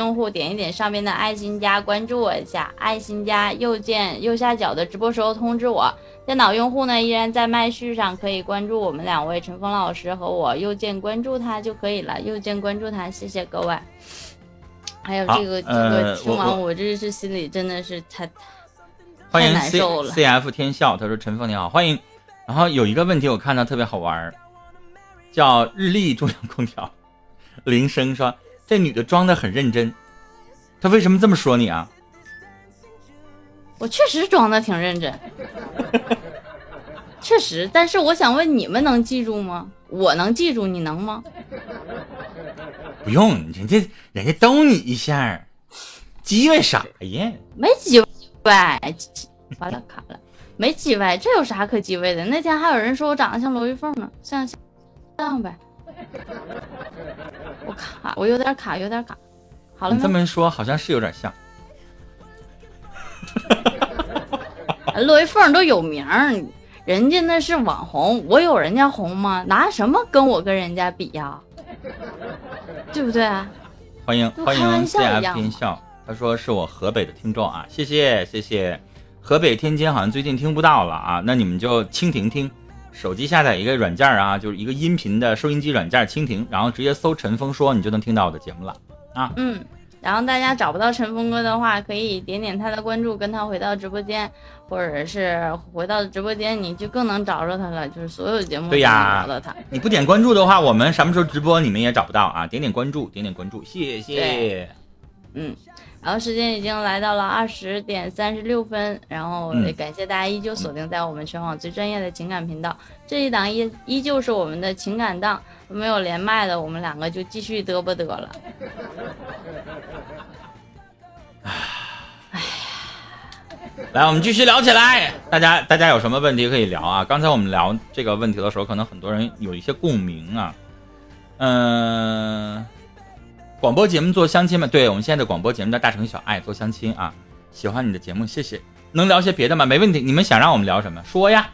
用户点一点上面的爱心加，关注我一下，爱心加右键右下角的直播时候通知我。电脑用户呢，依然在麦序上可以关注我们两位陈峰老师和我，右键关注他就可以了，右键关注他，谢谢各位。还有这个这个，听完我这是心里真的是太欢迎 C C F 天笑，他说陈峰你好，欢迎。然后有一个问题我看到特别好玩，叫日立中央空调，铃声说。这女的装的很认真，她为什么这么说你啊？我确实装的挺认真，确实。但是我想问，你们能记住吗？我能记住，你能吗？不用，人家人家逗你一下，叽歪啥呀？没叽歪，完了卡了，没叽歪，这有啥可叽歪的？那天还有人说我长得像罗玉凤呢，像像呗。我卡，我有点卡，有点卡。好了，你这么说好像是有点像。罗一凤都有名，人家那是网红，我有人家红吗？拿什么跟我跟人家比呀？对不对？欢迎欢迎 C F 天笑，他说是我河北的听众啊，谢谢谢谢。河北天津好像最近听不到了啊，那你们就蜻蜓听。手机下载一个软件啊，就是一个音频的收音机软件蜻蜓，然后直接搜陈峰说，你就能听到我的节目了啊。嗯，然后大家找不到陈峰哥的话，可以点点他的关注，跟他回到直播间，或者是回到直播间，你就更能找着他了。就是所有节目都能，找到他。你不点关注的话，我们什么时候直播你们也找不到啊。点点关注，点点关注，谢谢。嗯。然后时间已经来到了二十点三十六分，然后也感谢大家依旧锁定在我们全网最专业的情感频道，这一档依依旧是我们的情感档，没有连麦的，我们两个就继续嘚啵嘚了。哎呀，来，我们继续聊起来，大家大家有什么问题可以聊啊？刚才我们聊这个问题的时候，可能很多人有一些共鸣啊，嗯。广播节目做相亲吗？对我们现在的广播节目叫大城小爱做相亲啊，喜欢你的节目，谢谢。能聊些别的吗？没问题。你们想让我们聊什么？说呀。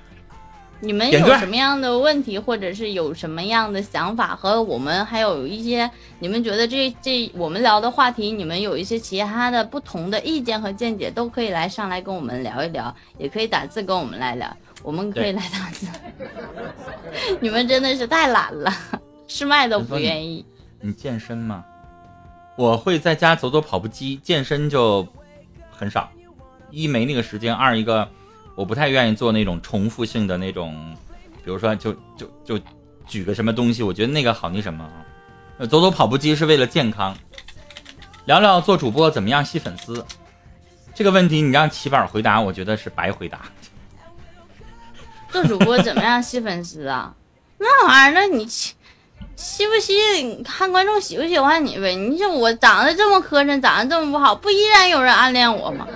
你们有什么样的问题，或者是有什么样的想法，和我们还有一些你们觉得这这我们聊的话题，你们有一些其他的不同的意见和见解，都可以来上来跟我们聊一聊，也可以打字跟我们来聊，我们可以来打字。你们真的是太懒了，试麦都不愿意。你健身吗？我会在家走走跑步机，健身就很少，一没那个时间，二一个我不太愿意做那种重复性的那种，比如说就就就举个什么东西，我觉得那个好那什么啊。走走跑步机是为了健康。聊聊做主播怎么样吸粉丝这个问题，你让齐宝回答，我觉得是白回答。做主播怎么样吸粉丝啊？那玩意儿，那你。喜不喜看观众喜不喜欢你呗？你说我长得这么磕碜，长得这么不好，不依然有人暗恋我吗？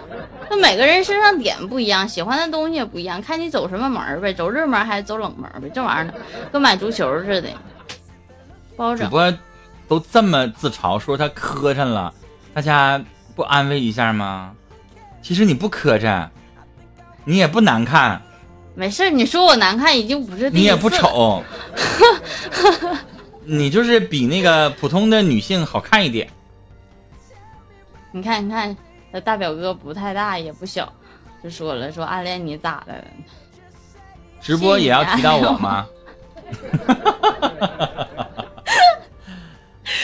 那每个人身上点不一样，喜欢的东西也不一样，看你走什么门呗，走热门还是走冷门呗？这玩意儿跟买足球似的，不好整。主播都这么自嘲说他磕碜了，大家不安慰一下吗？其实你不磕碜，你也不难看。没事，你说我难看已经不是第一次。你也不丑。你就是比那个普通的女性好看一点。你看，你看，那大表哥不太大，也不小，就说了，说暗恋你咋的？直播也要提到我吗？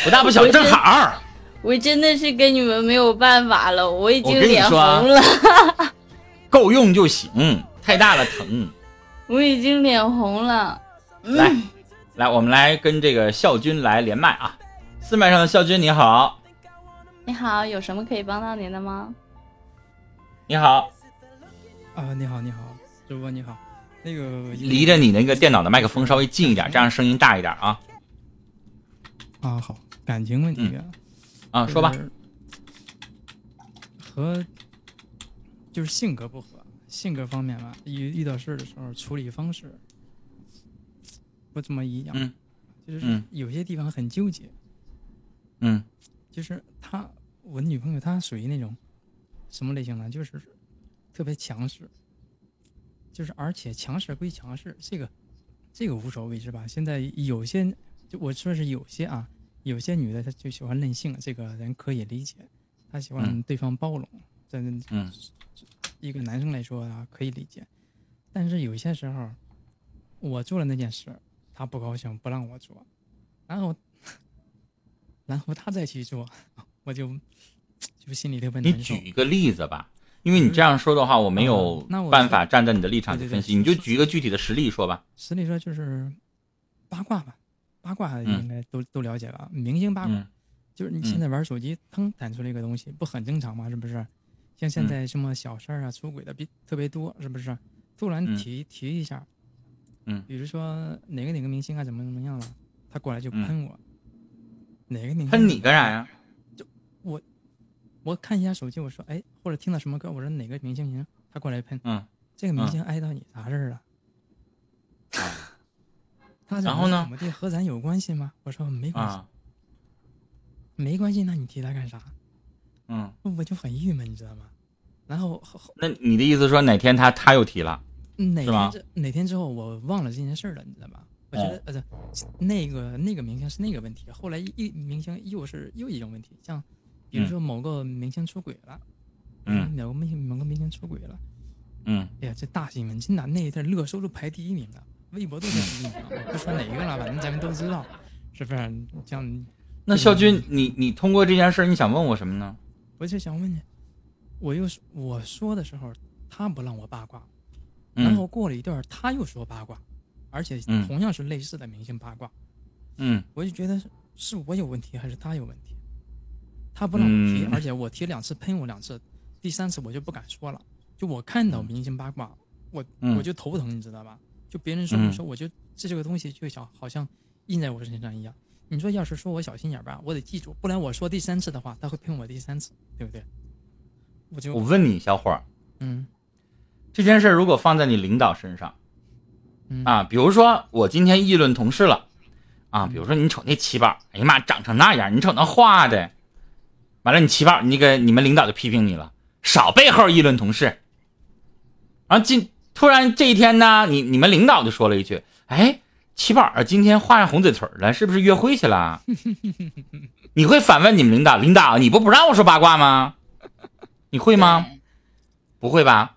不大不小，正好。我真的是跟你们没有办法了，我已经脸红了。够用就行，太大了疼。我已经脸红了。来。来，我们来跟这个孝君来连麦啊！四麦上的孝君你好，你好，有什么可以帮到您的吗？你好，啊，你好，你好，主播你好，那个离着你那个电脑的麦克风稍微近一点，这样声音大一点啊。啊，好，感情问题啊，说吧，和就是性格不合，性格方面吧，遇遇到事儿的时候处理方式。不怎么一样，嗯，就是有些地方很纠结，嗯，就是她，我女朋友她属于那种什么类型呢？就是特别强势，就是而且强势归强势，这个这个无所谓是吧？现在有些就我说是有些啊，有些女的她就喜欢任性，这个人可以理解，她喜欢嗯对方包容，这嗯一个男生来说啊可以理解，但是有些时候，我做了那件事，他不高兴不让我做，然后，然后他再去做，我就就心里特别你难受举。一个例子吧，因为你这样说的话，我没有办法站在你的立场去对对对分析，你就举一个具体的实例说吧。实例说就是八卦吧，八卦嗯应该都、都了解吧？明星八卦、嗯就是你嗯现在玩手机，腾弹出来一个东西，不很正常吗？是不是？像现嗯在什么小事儿啊、出轨的比特别多，是不是？突然嗯提、提一下，嗯比如说哪个哪个明星啊怎么怎么样了，他过来就嗯喷我，哪个明星喷你干啥呀？就我我看一下手机，我说哎，或者听到什么歌，我说哪个明星行，他过来喷，嗯，这个明嗯星挨到你啥事儿了？然后呢怎么地和咱有关系吗？我说没关系，啊，没关系，那你提他干啥？嗯，我就很郁闷，你知道吗？然后那你的意思说哪天他他又提了？哪天之哪天之后，我忘了这件事儿了，你知道吧？我觉得、呃，那个那个明星是那个问题，后来一明星又是又一种问题，像比如说某个明星出轨了，嗯某个明星某个明星出轨了，嗯哎呀，这大新闻，真的那一阵热搜都排第一名了，微博都排第一名了，不说哪一个了，反正咱们都知道，是不是？这样，那肖军，你你通过这件事儿，你想问我什么呢？我就想问你，我又我说的时候，他不让我八卦，嗯然后过了一段儿他又说八卦，而且嗯同样是类似的明星八卦，嗯我就觉得是是我有问题还是他有问题？他不让我提，嗯而且我提两次喷我两次，第三次我就不敢说了。就我看到明星八卦，我嗯我就头疼，你知道吧？就别人说嗯我说我就这这个东西就想好像印在我身上一样。你说要是说我小心眼吧，我得记住，不然我说第三次的话，他会喷我第三次，对不对？我就我问你，小伙儿，嗯这件事如果放在你领导身上嗯啊，比如说我今天议论同事了啊，比如说你瞅那七宝，哎呀妈，长成那样，你瞅那画的，完了你七宝，那个你们领导就批评你了，少背后议论同事。然后今突然这一天呢，你你们领导就说了一句，哎，七宝啊，今天画上红嘴唇了，是不是约会去了？你会反问你们领导，领导你不不让我说八卦吗？你会吗？不会吧？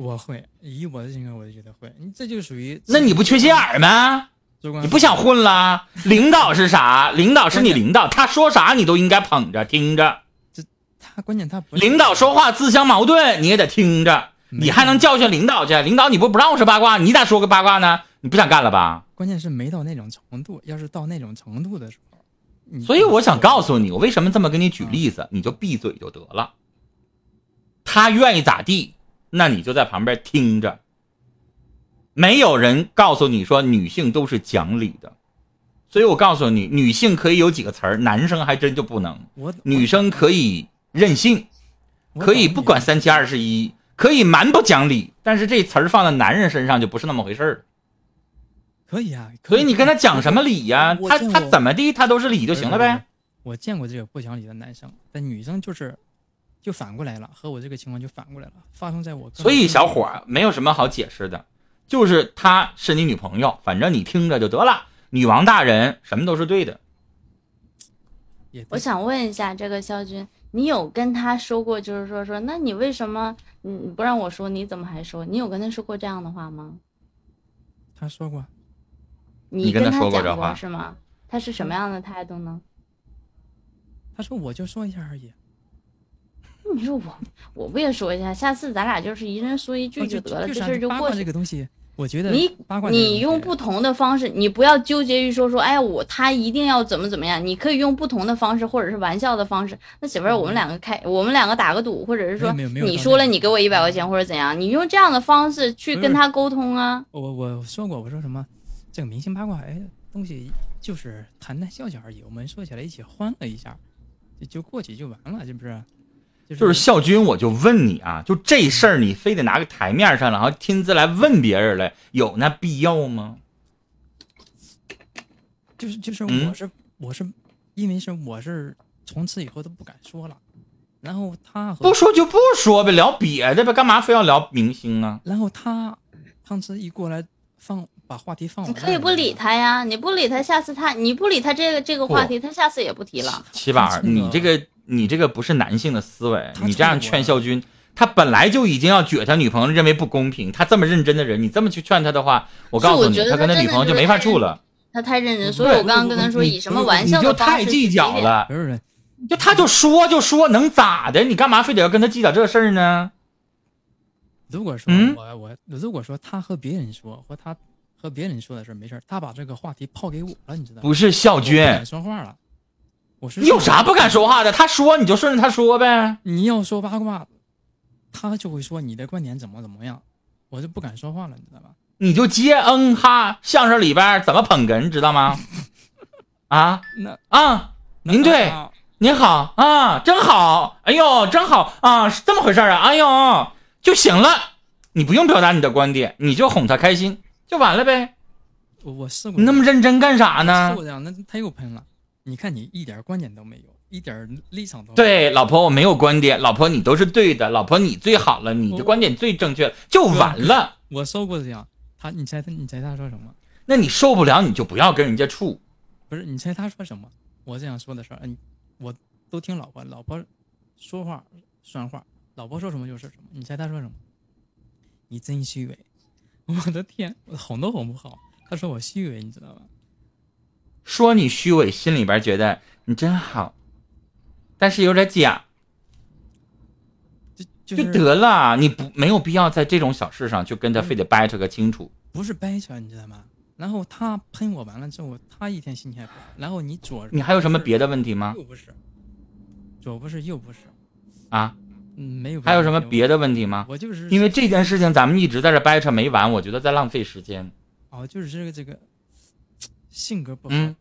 我会，以我的性格，我就觉得会。你这就属于那你不缺心眼儿吗？你不想混了？领导是啥？领导是你领导，他说啥你都应该捧着听着。这他关键他不领导说话自相矛盾，你也得听着。你还能教训领导去？领导你不不让我说八卦，你咋说个八卦呢？你不想干了吧？关键是没到那种程度。要是到那种程度的时候，所以我想告诉你，我为什么这么跟你举例子，你就闭嘴就得了。他愿意咋地，那你就在旁边听着。没有人告诉你说女性都是讲理的，所以我告诉你，女性可以有几个词儿，男生还真就不能。我女生可以任性，可以不管三七二十一，可以蛮不讲理，但是这词儿放在男人身上就不是那么回事儿。可以啊，所以你跟他讲什么理呀、他他怎么地，他都是理就行了呗。。我见过这个不讲理的男生，但女生就是就反过来了，和我这个情况就反过来了，发生在我所以小伙儿没有什么好解释的，就是她是你女朋友，反正你听着就得了。女王大人什么都是对的，对我想问一下，这个肖军，你有跟他说过，就是说说，那你为什么你不让我说，你怎么还说？你有跟他说过这样的话吗？他说过，你跟他讲说过这话是吗？他是什么样的态度呢？他说我就说一下而已，你说我我不也说一下，下次咱俩就是一人说一句哦就得了，就这事儿就过去这过去。个东西，我觉得你你用不同的方式，你不要纠结于说说，哎呀，我他一定要怎么怎么样，你可以用不同的方式，或者是玩笑的方式。那媳妇儿，我们两个开，我们两个打个赌，或者是说你说了你给我一百块钱或者怎样，你用这样的方式去跟他沟通啊。我我说过，我说什么，这个明星八卦，哎，东西就是谈谈笑笑而已，我们说起来一起欢乐一下，就就过去就完了，是不是？就就是孝军，我就问你啊，就这事儿你非得拿个台面上，然后亲自来问别人来，有那必要吗？就是就是嗯我是、我是因为是我是从此以后都不敢说了，然后他和不说就不说呗，聊别的呗，干嘛非要聊明星啊？然后他上次一过来放把话题放你。可以不理。他呀，你不理他，下次他你不理他这个这个话题，他下次也不提了。七宝儿，他这个你这个你这个不是男性的思维，你这样劝孝军，他本来就已经要撅他女朋友，认为不公平。他这么认真的人，你这么去劝他的话，我告诉你，他跟他女朋友就没法处了。他太认真，所以我刚刚跟他说，以什么玩笑你就的方式太计较了。不是，就他就说就说，能咋的？你干嘛非得要跟他计较这事儿呢？如果说嗯我我如果说他和别人说，或他和别人说的事儿没事儿，他把这个话题抛给我了，你知道吗？不是孝军，说话了。我是你有啥不敢说话的？他说你就顺着他说呗。你要说八卦，他就会说你的观点怎么怎么样，我就不敢说话了，你知道吧？你就接嗯哈，相声里边怎么捧哏，你知道吗？啊那啊，您对啊您好啊，真好，哎呦，真好啊，是这么回事啊，哎呦，就行了，你不用表达你的观点，你就哄他开心就完了呗。我我试过你那么认真干啥试呢？过这样，那他又喷了。你看你一点观点都没有，一点立场都没有。对，老婆我没有观点，老婆你都是对的，老婆你最好了，你的观点最正确，就完了。我受过这样，他你猜他你猜他说什么？那你受不了，你就不要跟人家处。不是你猜他说什么？我这样说的事儿，嗯，我都听老婆，老婆说话算话，老婆说什么就是什么。你猜他说什么？你真虚伪！我的天，我哄都哄不好。他说我虚伪，你知道吗？说你虚伪，心里边觉得你真好，但是有点假，就就就得了。你不没有必要在这种小事上就跟他非得掰扯个清楚。不是掰扯，你知道吗？然后他喷我完了之后，他一天心情还不好。然后你左你还有什么别的？的问题吗？又不是，左不是右不是，啊，嗯，没有。还有什么？别的问题吗？我就是因为这件事情咱们一直在这掰扯没完，我觉得在浪费时间。哦，就是这个这个性格不合，嗯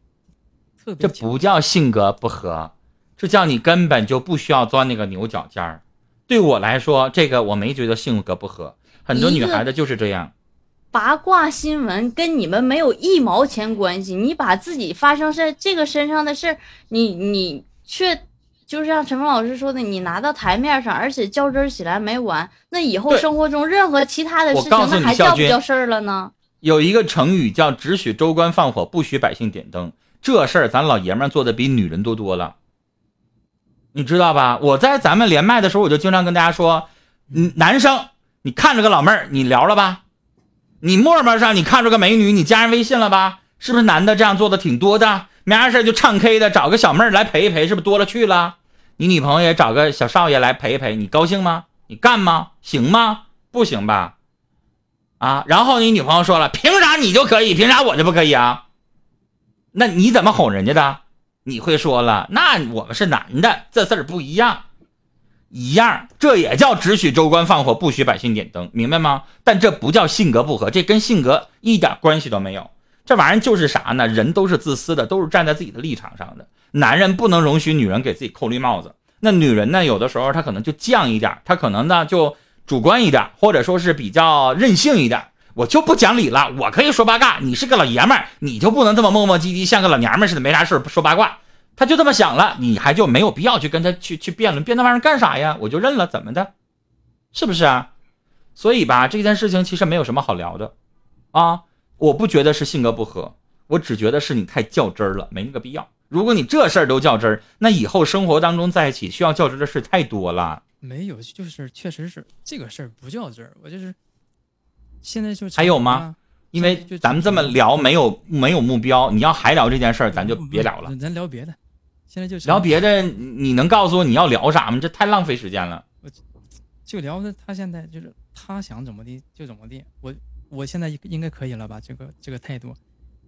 特别这不叫性格不合，这叫你根本就不需要钻那个牛角尖儿。对我来说，这个我没觉得性格不合，很多女孩子就是这样。八卦新闻跟你们没有一毛钱关系，你把自己发生在这个身上的事儿，你你却就像陈峰老师说的，你拿到台面上，而且较真儿起来没完，那以后生活中任何其他的事情，那还叫不叫事儿了呢？有一个成语叫“只许州官放火，不许百姓点灯”，这事儿咱老爷们做的比女人多多了，你知道吧？我在咱们连麦的时候，我就经常跟大家说，嗯，男生你看着个老妹儿，你聊了吧？你陌陌上你看着个美女，你加人微信了吧？是不是男的这样做的挺多的？没啥事儿就唱 K 的，找个小妹儿来陪一陪，是不是多了去了？你女朋友也找个小少爷来陪一陪，你高兴吗？你干吗？行吗？不行吧？啊，然后你女朋友说了，凭啥你就可以，凭啥我就不可以啊？那你怎么哄人家的？你会说了，那我们是男的，这事儿不一样，一样，这也叫只许州官放火，不许百姓点灯，明白吗？但这不叫性格不合，这跟性格一点关系都没有。这玩意儿就是啥呢？人都是自私的，都是站在自己的立场上的。男人不能容许女人给自己扣绿帽子，那女人呢，有的时候她可能就犟一点，她可能呢就主观一点，或者说是比较任性一点。我就不讲理了，我可以说八卦，你是个老爷们儿，你就不能这么磨磨唧唧，像个老娘们儿似的，没啥事儿说八卦。他就这么想了，你还就没有必要去跟他去去辩论，辩那玩意儿干啥呀？我就认了，怎么的？是不是啊？所以吧，这件事情其实没有什么好聊的，啊，我不觉得是性格不合，我只觉得是你太较真儿了，没那个必要。如果你这事儿都较真儿，那以后生活当中在一起需要较真儿的事太多了。没有，就是确实是这个事儿不较真儿，我就是现在就还有吗啊？因为咱们这么聊没有没有目标，你要还聊这件事儿，咱就别聊了。咱聊别的。现在就聊别的，你能告诉我你要聊啥吗？这太浪费时间了。就聊的他现在就是他想怎么地就怎么地。我我现在应该可以了吧？这个这个态度，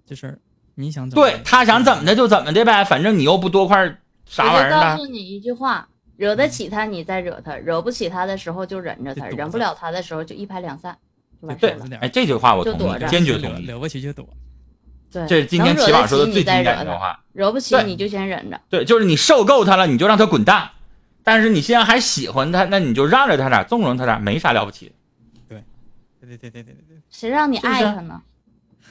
就是你想怎么对他想怎么的就怎么的呗，反正你又不多块啥玩意我就告。诉你一句话：惹得起他，你再惹他；惹不起他的时候就忍着他；忍不了他的时候就一拍两散，就完事了。哎，这句话我同意，坚决同意。惹不起就躲。对，这是今天能惹得齐宝说的最经典的话。惹不起你就先忍着。对，就是你受够他了，你就让他滚蛋。但是你现在还喜欢他，那你就让着他点，纵容他点，没啥了不起。对对对对对对对，谁让你爱他呢？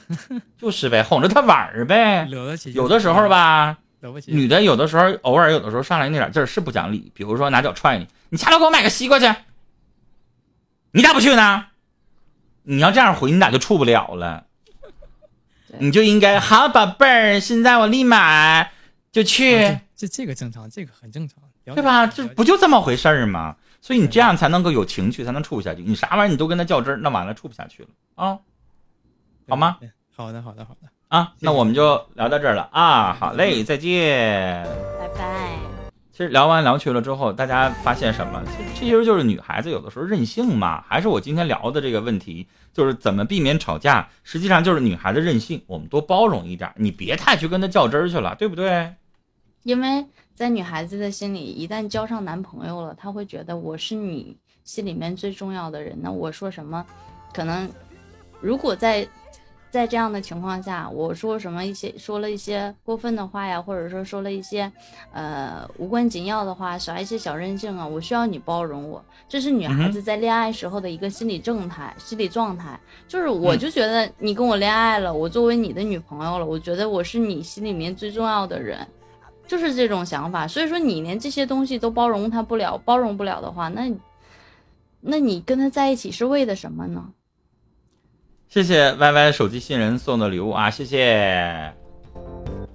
就是呗，哄着他玩儿呗。惹得起有的时候吧，惹不起。女的有的时候偶尔有的时候上来那点劲儿是不讲理，比如说拿脚踹你，你下楼给我买个西瓜去，你咋不去呢？你要这样回，你俩就处不了了。你就应该好宝贝儿，现在我立马就去，啊这这这个正常，这个很正常，对吧？这不就这么回事儿吗？所以你这样才能够有情趣，才能处不下去。你啥玩意儿你都跟他较真儿，那完了处不下去了啊好吗？好的，好的，好的。啊！那我们就聊到这儿了啊！好嘞，再见。拜拜。其实聊完聊去了之后，大家发现什么？其实这就是女孩子有的时候任性嘛。还是我今天聊的这个问题，就是怎么避免吵架。实际上就是女孩子任性，我们多包容一点，你别太去跟她较真儿去了，对不对？因为在女孩子的心里，一旦交上男朋友了，她会觉得我是你心里面最重要的人。那我说什么，可能如果在在这样的情况下，我说什么一些说了一些过分的话呀，或者说说了一些呃无关紧要的话，耍一些小任性啊，我需要你包容我。这是女孩子在恋爱时候的一个心理状态、心理状态。就是我就觉得你跟我恋爱了，我作为你的女朋友了，我觉得我是你心里面最重要的人。就是这种想法，所以说你连这些东西都包容他不了，包容不了的话，那，那你跟他在一起是为的什么呢？谢谢 Y Y 手机新人送的礼物啊，谢谢。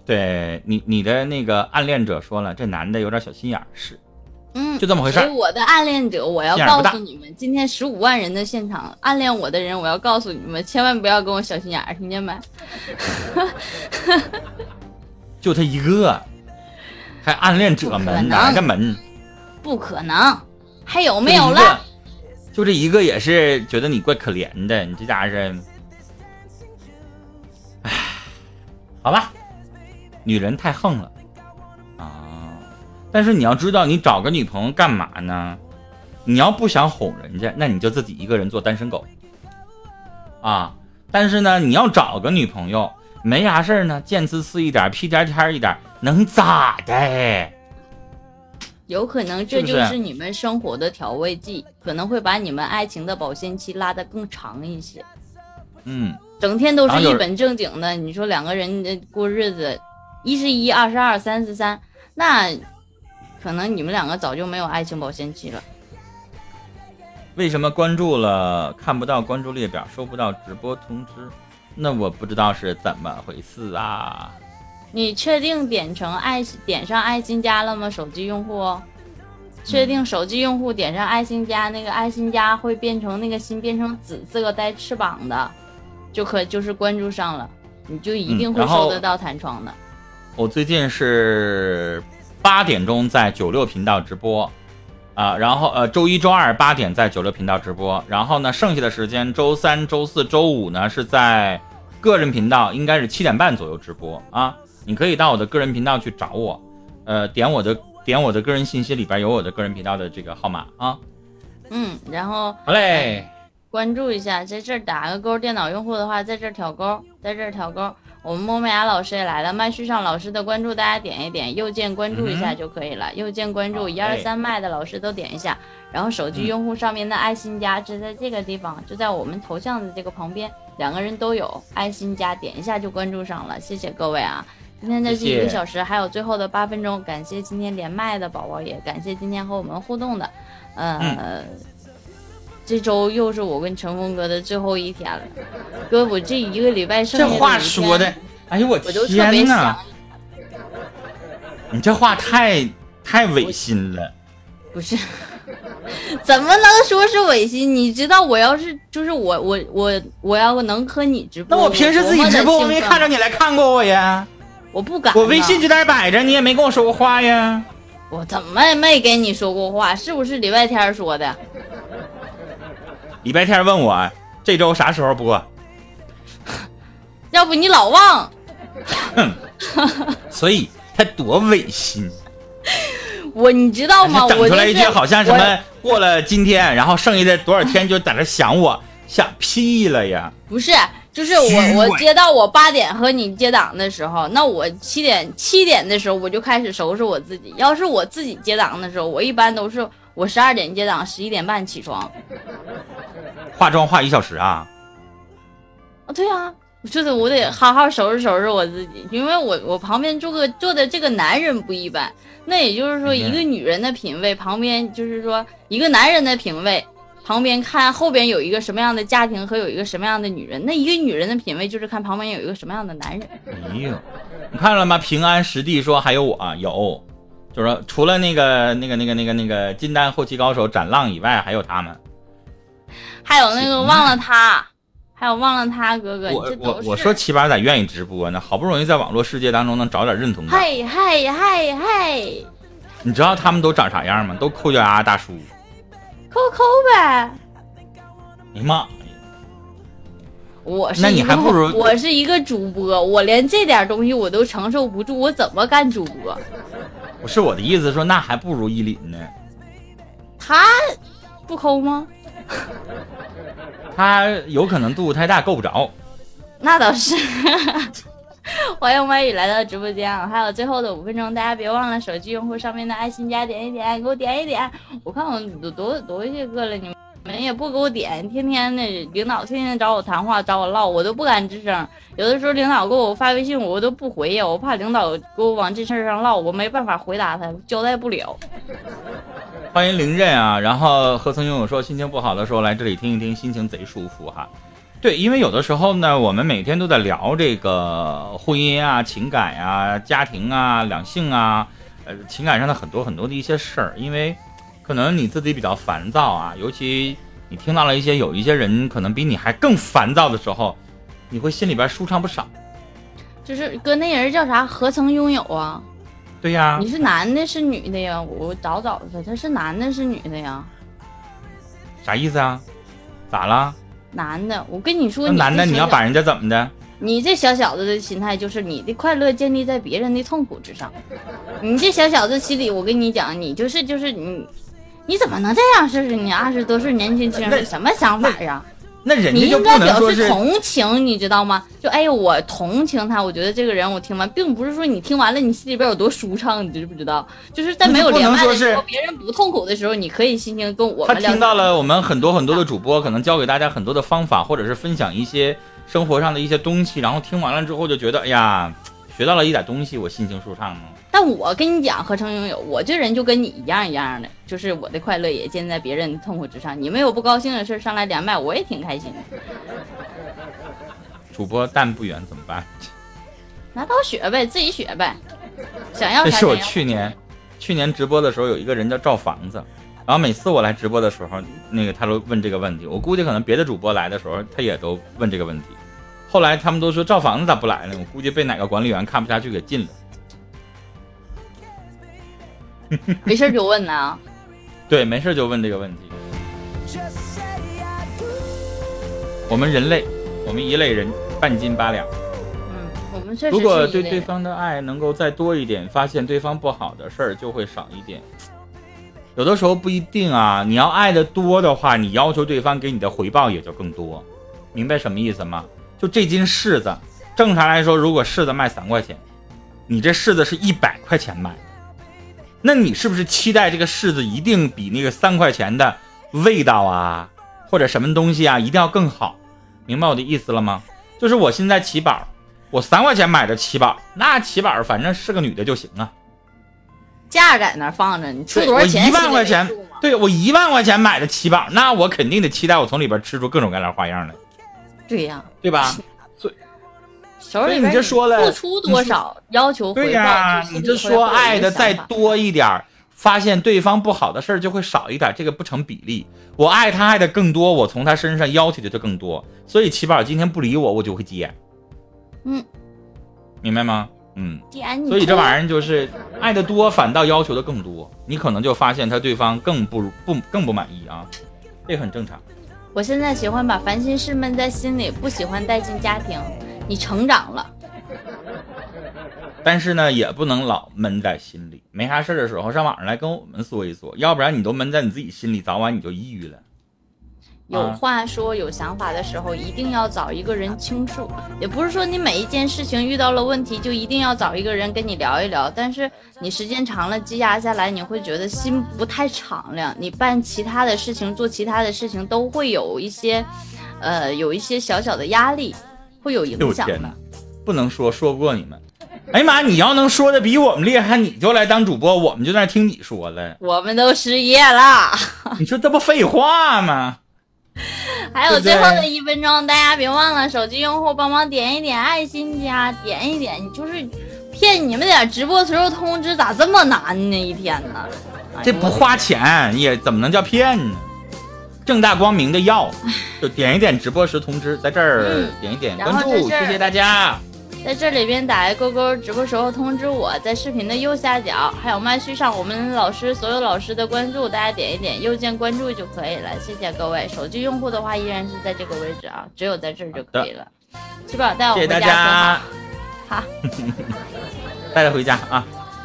对你，你的那个暗恋者说了，这男的有点小心眼儿，是嗯，就这么回事儿。所以我的暗恋者，我要告诉你们，今天十五万人的现场，暗恋我的人，我要告诉你们，千万不要跟我小心眼儿，听见没？就他一个，还暗恋者不可们哪个门？不可能，还有没有了？？就这一个也是觉得你怪可怜的，你这家伙是，唉，好吧，女人太横了啊！但是你要知道，你找个女朋友干嘛呢？你要不想哄人家，那你就自己一个人做单身狗啊！但是呢，你要找个女朋友，没啥事儿呢，贱呲呲一点，屁颠颠一点，能咋的？有可能这就是是你们生活的调味剂，可能会把你们爱情的保鲜期拉得更长一些。嗯。整天都是一本正经的，你说两个人呃过日子，一是一，二是二，三是三，那可能你们两个早就没有爱情保鲜期了。为什么关注了看不到关注列表，收不到直播通知？那我不知道是怎么回事啊！你确定点成爱点上爱心加了吗？手机用户，确定手机用户点上爱心加，那个爱心加会变成那个心变成紫色带翅膀的，就可就是关注上了，你就一定会收得到弹窗的。我最近是八点钟在九六频道直播，啊，然后呃周一周二八点在九六频道直播，然后呢剩下的时间周三、周四周五呢是在个人频道，应该是七点半左右直播啊。你可以到我的个人频道去找我，呃，点我的点我的个人信息里边有我的个人频道的这个号码啊。嗯，然后好嘞，关注一下，在这儿打个勾。电脑用户的话，在这儿挑勾，在这儿挑勾。我们莫美雅老师也来了，麦序上老师的关注大家点一点，右键关注一下就可以了。右键关注，一二三麦的老师都点一下。然后手机嗯用户上面的爱心加就在这个地方，就在我们头像的这个旁边，两个人都有爱心加，点一下就关注上了。谢谢各位啊！今天的这谢谢一个小时还有最后的八分钟，感谢今天连麦的宝宝，也感谢今天和我们互动的，呃。嗯这周又是我跟陈峰哥的最后一天了，哥，我这一个礼拜剩这话下的话说的，哎呦我天呐，，你这话太太违心了。不是，怎么能说是违心？你知道我要是就是我我我我要能和你直播，那我平时自己直播，我没看，着你来看过我呀。我不敢，我微信就在这摆着，你也没跟我说过话呀。我怎么没跟你说过话？是不是礼拜天说的？礼拜天问我这周啥时候播，要不你老忘。所以他多违心。我你知道吗？整我就是出来一句好像什么过了今天，然后剩下的多少天就在那想我，想屁了呀！不是，就是我我接到我八点和你接档的时候，那我七点七点的时候我就开始收拾我自己。要是我自己接档的时候，我一般都是我十二点接档，十一点半起床。化妆化一小时啊，啊，对啊，就是我得好好收拾收拾我自己，因为我我旁边坐个坐的这个男人不一般。那也就是说，嗯一个女人的品味旁边就是说一个男人的品味，旁边看后边有一个什么样的家庭和有一个什么样的女人。那一个女人的品味就是看旁边有一个什么样的男人。哎呦，你看了吗？平安实地说还有我有，就是说除了那个那个那个那个那个金丹后期高手斩浪以外，还有他们。还有那个忘了他，还有忘了他哥哥。我我我说七八咋愿意直播呢？好不容易在网络世界当中能找点认同感。嗨嗨嗨嗨！你知道他们都长啥样吗？都抠脚丫大叔。抠抠呗。哎呀妈！我是那你还不如我是一个主播，我连这点东西我都承受不住，我怎么干主播？不是我的意思，说那还不如依林呢。他不抠吗？他有可能度太大，够不着。那倒是。欢迎麦雨来到直播间啊！还有最后的五分钟，大家别忘了手机用户上面的爱心加点一点，给我点一点。我看我多多多些个了，你们也不给我点，天天的领导天天找我谈话，找我唠，我都不敢吱声。有的时候领导给我发微信，我都不回呀，我怕领导给我往这事儿上唠，我没办法回答他，交代不了。欢迎凌刃啊！然后何曾拥有说心情不好的时候来这里听一听，心情贼舒服哈。对，因为有的时候呢，我们每天都在聊这个婚姻啊、情感啊、家庭啊、两性啊，呃，情感上的很多很多的一些事儿。因为可能你自己比较烦躁啊，尤其你听到了一些有一些人可能比你还更烦躁的时候，你会心里边舒畅不少。就是哥，那人叫啥？何曾拥有啊？对呀。你是男的，是女的呀？我找找他，他是男的，是女的呀？啥意思啊？咋了？男的，我跟你说，男的你要把人家怎么的？你这小小子的心态就是你的快乐建立在别人的痛苦之上。你这小小子心里，我跟你讲，你就是就是你，你怎么能这样试试？你二十多岁年轻轻的什么想法呀？那人你应该表示同情，你知道吗？就哎呦，我同情他，我觉得这个人我听完，并不是说你听完了你心里边有多舒畅，你知不知道？就是在没有连麦的时候，别人不痛苦的时候，你可以心情跟我们聊。他听到了我们很多很多的主播，可能教给大家很多的方法，或者是分享一些生活上的一些东西，然后听完了之后就觉得，哎呀，学到了一点东西，我心情舒畅了。但我跟你讲，合成拥有，我这人就跟你一样一样的，就是我的快乐也建在别人的痛苦之上。你们有不高兴的事上来连麦，我也挺开心的。主播蛋不远怎么办？拿刀学呗，自己学呗。想要这是我去年，去年直播的时候有一个人叫赵房子，然后每次我来直播的时候，那个他都问这个问题。我估计可能别的主播来的时候，他也都问这个问题。后来他们都说赵房子咋不来呢？我估计被哪个管理员看不下去给禁了。没事就问呐，对，没事就问这个问题。我们人类，我们一类人半斤八两。嗯，我们确实。如果对对方的爱能够再多一点，发现对方不好的事儿就会少一点。有的时候不一定啊，你要爱的多的话，你要求对方给你的回报也就更多。明白什么意思吗？就这斤柿子，正常来说，如果柿子卖三块钱，你这柿子是一百块钱卖。那你是不是期待这个柿子一定比那个三块钱的味道啊，或者什么东西啊，一定要更好？明白我的意思了吗？就是我现在七宝，我三块钱买的七宝，那七宝反正是个女的就行啊。价在那放着，你出多少钱？我一万块钱，对我一万块钱买的七宝，那我肯定得期待我从里边吃出各种各样的花样来。对呀，对吧？所以你这说了付出多少，要求回报。对呀，你这说爱的再多一点，发现对方不好的事儿就会少一点，这个不成比例。我爱他爱的更多，我从他身上要求的就更多。所以七宝今天不理我，我就会急眼。嗯，明白吗？嗯。所以这玩意儿就是爱的多，反倒要求的更多。你可能就发现他对方更不不更不满意啊，这很正常。我现在喜欢把烦心事闷在心里，不喜欢带进家庭。你成长了，但是呢，也不能老闷在心里。没啥事的时候，上网上来跟我们说一说，要不然你都闷在你自己心里，早晚你就抑郁了。有话说、有想法的时候，一定要找一个人倾诉。也不是说你每一件事情遇到了问题，就一定要找一个人跟你聊一聊。但是你时间长了，积压下来，你会觉得心不太敞亮。你办其他的事情、做其他的事情，都会有一些，呃，有一些小小的压力。会有影响的，不能说说不过你们。哎呀妈，你要能说的比我们厉害，你就来当主播，我们就在那听你说了。我们都失业了。你说这不废话吗？还有最后的一分钟，大家别忘了，手机用户帮忙点一点爱心加，点一点，你就是骗你们点直播时候通知，咋这么难呢？一天呢？哎这不花钱也怎么能叫骗呢？正大光明的要，就点一点直播时通知，在这儿嗯点一点关注，谢谢大家。在这里边打一勾勾，直播时候通知我，在视频的右下角，还有麦序上我们老师所有老师的关注，大家点一点右键关注就可以了。谢谢各位。手机用户的话依然是在这个位置啊，只有在这儿就可以了。吃饱带我谢谢大回家好家，好。带他回家 啊。